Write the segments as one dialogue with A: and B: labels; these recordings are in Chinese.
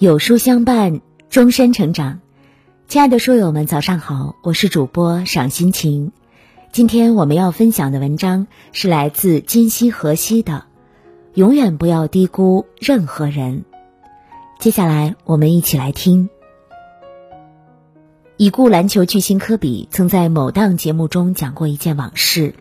A: 有书相伴，终身成长。亲爱的书友们，早上好，我是主播赏心情。今天我们要分享的文章是来自今夕何夕的《永远不要低估任何人》。接下来，我们一起来听。已故篮球巨星科比曾在某档节目中讲过一件往事。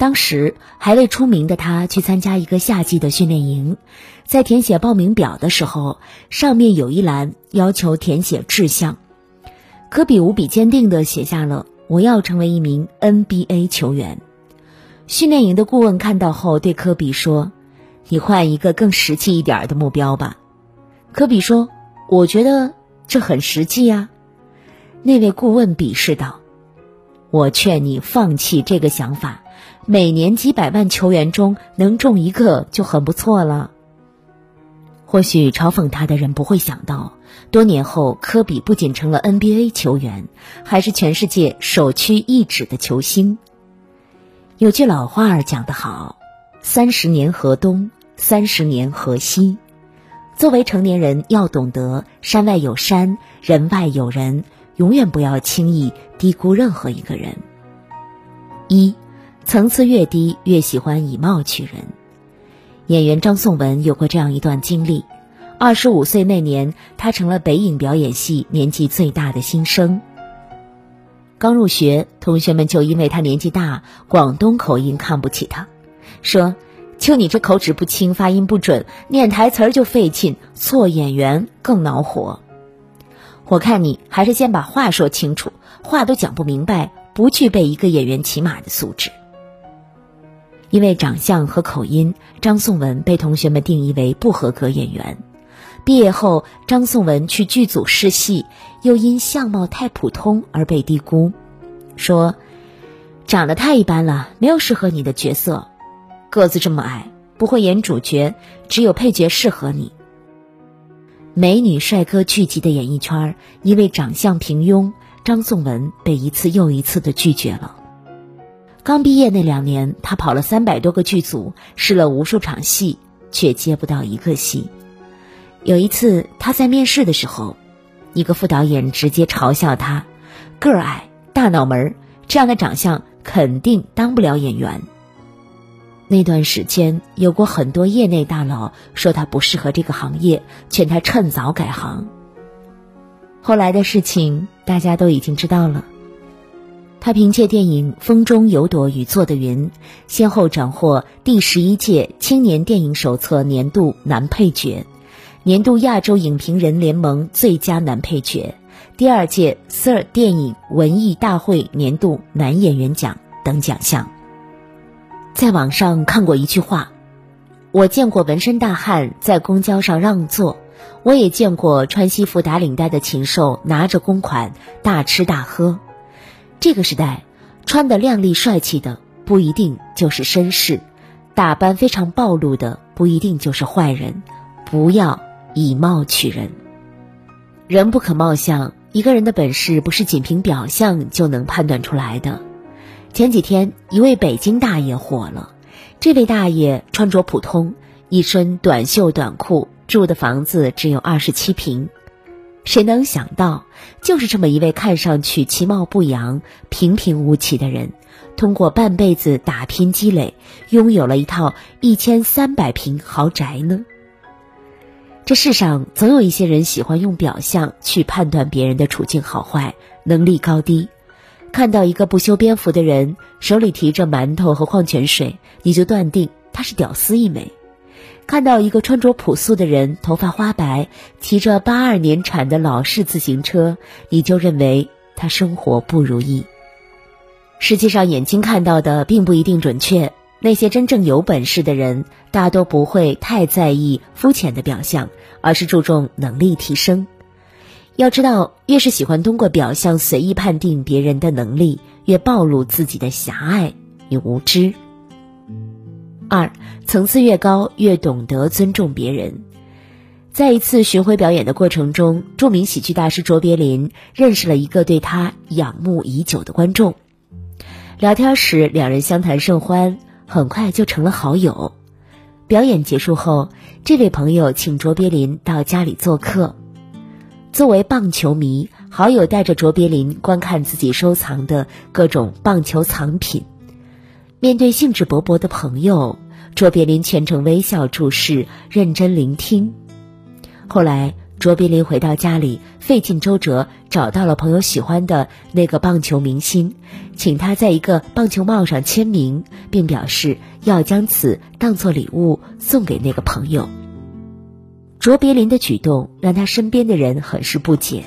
A: 当时还未出名的他去参加一个夏季的训练营，在填写报名表的时候，上面有一栏要求填写志向。科比无比坚定地写下了“我要成为一名 NBA 球员”。训练营的顾问看到后对科比说：“你换一个更实际一点的目标吧。”科比说：“我觉得这很实际呀。”那位顾问鄙视道：“我劝你放弃这个想法。”每年几百万球员中能中一个就很不错了。或许嘲讽他的人不会想到，多年后科比不仅成了 NBA 球员，还是全世界首屈一指的球星。有句老话儿讲得好：“三十年河东，三十年河西。”作为成年人，要懂得山外有山，人外有人，永远不要轻易低估任何一个人。一。层次越低，越喜欢以貌取人。演员张颂文有过这样一段经历：二十五岁那年，他成了北影表演系年纪最大的新生。刚入学，同学们就因为他年纪大，广东口音看不起他，说：“就你这口齿不清、发音不准，念台词儿就费劲，做演员更恼火。我看你还是先把话说清楚，话都讲不明白，不具备一个演员起码的素质。”因为长相和口音，张颂文被同学们定义为不合格演员。毕业后，张颂文去剧组试戏，又因相貌太普通而被低估，说：“长得太一般了，没有适合你的角色。个子这么矮，不会演主角，只有配角适合你。”美女帅哥聚集的演艺圈，因为长相平庸，张颂文被一次又一次的拒绝了。刚毕业那两年，他跑了三百多个剧组，试了无数场戏，却接不到一个戏。有一次，他在面试的时候，一个副导演直接嘲笑他：“个儿矮，大脑门儿，这样的长相肯定当不了演员。”那段时间，有过很多业内大佬说他不适合这个行业，劝他趁早改行。后来的事情，大家都已经知道了。他凭借电影《风中有朵雨做的云》，先后斩获第十一届青年电影手册年度男配角、年度亚洲影评人联盟最佳男配角、第二届 Sir 电影文艺大会年度男演员奖等奖项。在网上看过一句话：“我见过纹身大汉在公交上让座，我也见过穿西服打领带的禽兽拿着公款大吃大喝。”这个时代，穿得靓丽帅气的不一定就是绅士，打扮非常暴露的不一定就是坏人。不要以貌取人，人不可貌相。一个人的本事不是仅凭表象就能判断出来的。前几天，一位北京大爷火了。这位大爷穿着普通，一身短袖短裤，住的房子只有二十七平。谁能想到，就是这么一位看上去其貌不扬、平平无奇的人，通过半辈子打拼积累，拥有了一套一千三百平豪宅呢？这世上总有一些人喜欢用表象去判断别人的处境好坏、能力高低。看到一个不修边幅的人手里提着馒头和矿泉水，你就断定他是屌丝一枚。看到一个穿着朴素的人，头发花白，骑着八二年产的老式自行车，你就认为他生活不如意。实际上，眼睛看到的并不一定准确。那些真正有本事的人，大多不会太在意肤浅的表象，而是注重能力提升。要知道，越是喜欢通过表象随意判定别人的能力，越暴露自己的狭隘与无知。二层次越高，越懂得尊重别人。在一次巡回表演的过程中，著名喜剧大师卓别林认识了一个对他仰慕已久的观众。聊天时，两人相谈甚欢，很快就成了好友。表演结束后，这位朋友请卓别林到家里做客。作为棒球迷，好友带着卓别林观看自己收藏的各种棒球藏品。面对兴致勃勃的朋友，卓别林全程微笑注视，认真聆听。后来，卓别林回到家里，费尽周折找到了朋友喜欢的那个棒球明星，请他在一个棒球帽上签名，并表示要将此当做礼物送给那个朋友。卓别林的举动让他身边的人很是不解，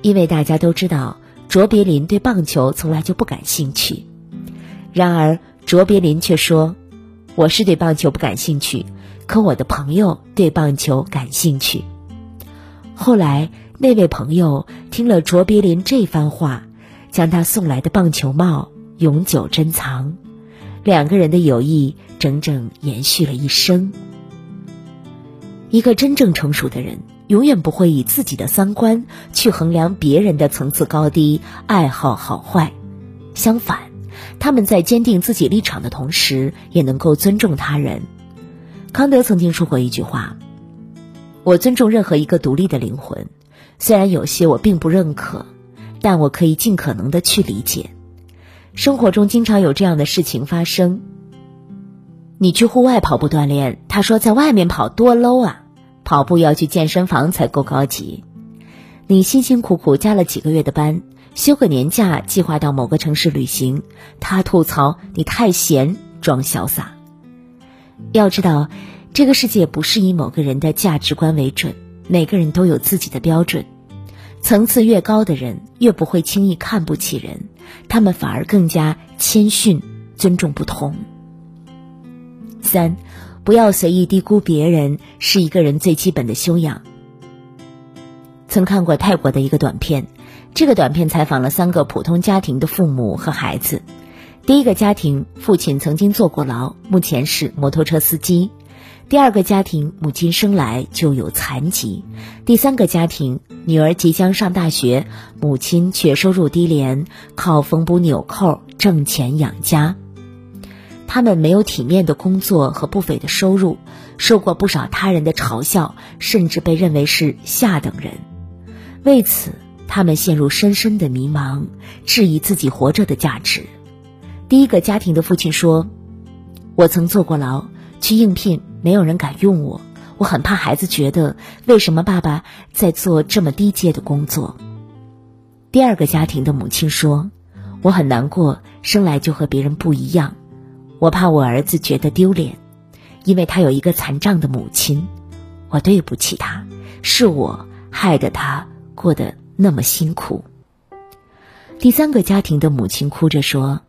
A: 因为大家都知道卓别林对棒球从来就不感兴趣。然而，卓别林却说：“我是对棒球不感兴趣，可我的朋友对棒球感兴趣。”后来，那位朋友听了卓别林这番话，将他送来的棒球帽永久珍藏，两个人的友谊整整延续了一生。一个真正成熟的人，永远不会以自己的三观去衡量别人的层次高低、爱好好坏。相反，他们在坚定自己立场的同时，也能够尊重他人。康德曾经说过一句话：“我尊重任何一个独立的灵魂，虽然有些我并不认可，但我可以尽可能的去理解。”生活中经常有这样的事情发生。你去户外跑步锻炼，他说在外面跑多 low 啊。跑步要去健身房才够高级。你辛辛苦苦加了几个月的班，休个年假，计划到某个城市旅行，他吐槽你太闲，装潇洒。要知道，这个世界不是以某个人的价值观为准，每个人都有自己的标准。层次越高的人，越不会轻易看不起人，他们反而更加谦逊，尊重不同。三。不要随意低估别人，是一个人最基本的修养。曾看过泰国的一个短片，这个短片采访了三个普通家庭的父母和孩子。第一个家庭，父亲曾经坐过牢，目前是摩托车司机；第二个家庭，母亲生来就有残疾；第三个家庭，女儿即将上大学，母亲却收入低廉，靠缝补纽扣挣钱养家。他们没有体面的工作和不菲的收入，受过不少他人的嘲笑，甚至被认为是下等人。为此，他们陷入深深的迷茫，质疑自己活着的价值。第一个家庭的父亲说：“我曾坐过牢，去应聘，没有人敢用我，我很怕孩子觉得为什么爸爸在做这么低阶的工作。”第二个家庭的母亲说：“我很难过，生来就和别人不一样。”我怕我儿子觉得丢脸，因为他有一个残障的母亲。我对不起他，是我害得他过得那么辛苦。第三个家庭的母亲哭着说：“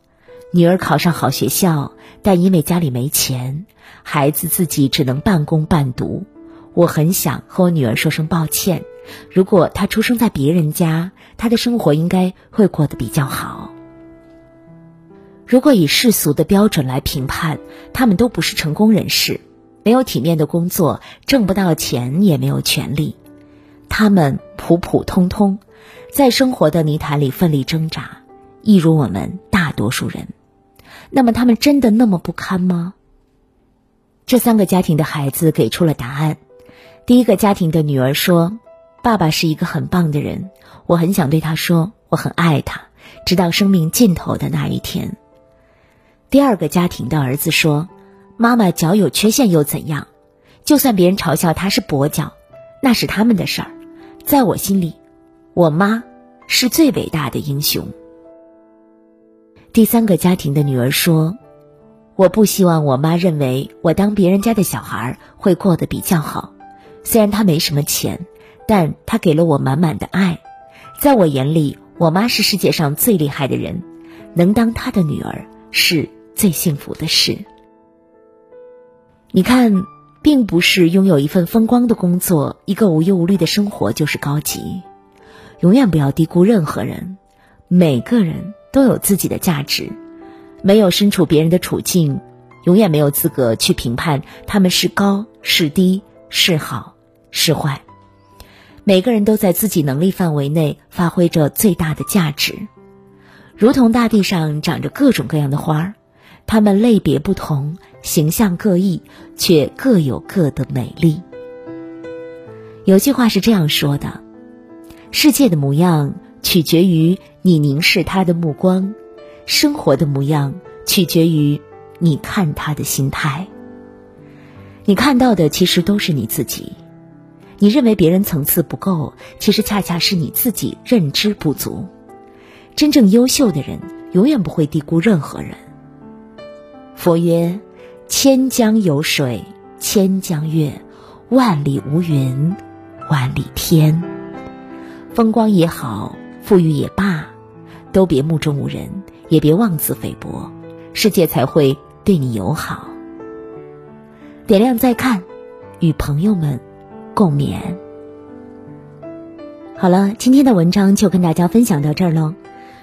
A: 女儿考上好学校，但因为家里没钱，孩子自己只能半工半读。我很想和我女儿说声抱歉。如果她出生在别人家，她的生活应该会过得比较好。”如果以世俗的标准来评判，他们都不是成功人士，没有体面的工作，挣不到钱，也没有权利。他们普普通通，在生活的泥潭里奋力挣扎，一如我们大多数人。那么，他们真的那么不堪吗？这三个家庭的孩子给出了答案。第一个家庭的女儿说：“爸爸是一个很棒的人，我很想对他说，我很爱他，直到生命尽头的那一天。”第二个家庭的儿子说：“妈妈脚有缺陷又怎样？就算别人嘲笑他是跛脚，那是他们的事儿。在我心里，我妈是最伟大的英雄。”第三个家庭的女儿说：“我不希望我妈认为我当别人家的小孩会过得比较好。虽然她没什么钱，但她给了我满满的爱。在我眼里，我妈是世界上最厉害的人，能当她的女儿是。”最幸福的事，你看，并不是拥有一份风光的工作，一个无忧无虑的生活就是高级。永远不要低估任何人，每个人都有自己的价值。没有身处别人的处境，永远没有资格去评判他们是高是低，是好是坏。每个人都在自己能力范围内发挥着最大的价值，如同大地上长着各种各样的花儿。他们类别不同，形象各异，却各有各的美丽。有句话是这样说的：“世界的模样取决于你凝视它的目光，生活的模样取决于你看它的心态。你看到的其实都是你自己，你认为别人层次不够，其实恰恰是你自己认知不足。真正优秀的人，永远不会低估任何人。佛曰：千江有水千江月，万里无云。”万里天，风光也好，富裕也罢，都别目中无人，也别妄自菲薄，世界才会对你友好。点亮再看，与朋友们共勉。好了，今天的文章就跟大家分享到这儿喽。